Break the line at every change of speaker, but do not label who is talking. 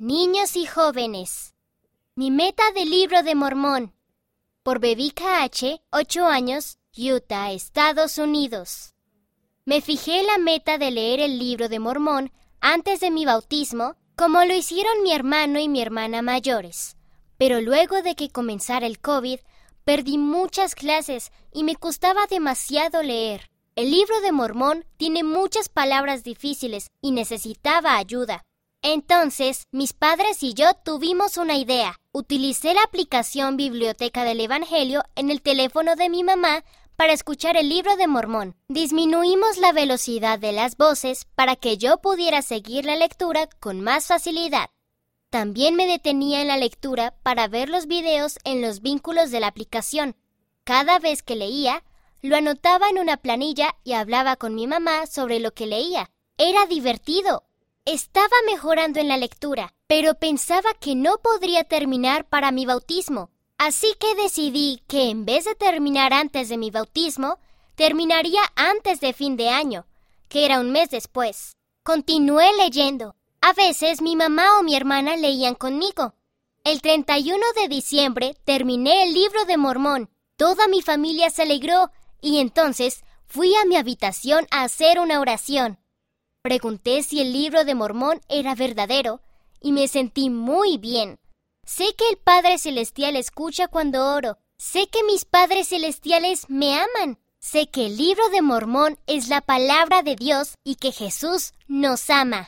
Niños y jóvenes. Mi meta del libro de Mormón. Por Bebica H., 8 años, Utah, Estados Unidos. Me fijé la meta de leer el libro de Mormón antes de mi bautismo, como lo hicieron mi hermano y mi hermana mayores. Pero luego de que comenzara el COVID, perdí muchas clases y me costaba demasiado leer. El libro de Mormón tiene muchas palabras difíciles y necesitaba ayuda. Entonces, mis padres y yo tuvimos una idea. Utilicé la aplicación Biblioteca del Evangelio en el teléfono de mi mamá para escuchar el libro de Mormón. Disminuimos la velocidad de las voces para que yo pudiera seguir la lectura con más facilidad. También me detenía en la lectura para ver los videos en los vínculos de la aplicación. Cada vez que leía, lo anotaba en una planilla y hablaba con mi mamá sobre lo que leía. Era divertido. Estaba mejorando en la lectura, pero pensaba que no podría terminar para mi bautismo. Así que decidí que en vez de terminar antes de mi bautismo, terminaría antes de fin de año, que era un mes después. Continué leyendo. A veces mi mamá o mi hermana leían conmigo. El 31 de diciembre terminé el libro de Mormón. Toda mi familia se alegró y entonces fui a mi habitación a hacer una oración. Pregunté si el libro de Mormón era verdadero y me sentí muy bien. Sé que el Padre Celestial escucha cuando oro. Sé que mis padres celestiales me aman. Sé que el libro de Mormón es la palabra de Dios y que Jesús nos ama.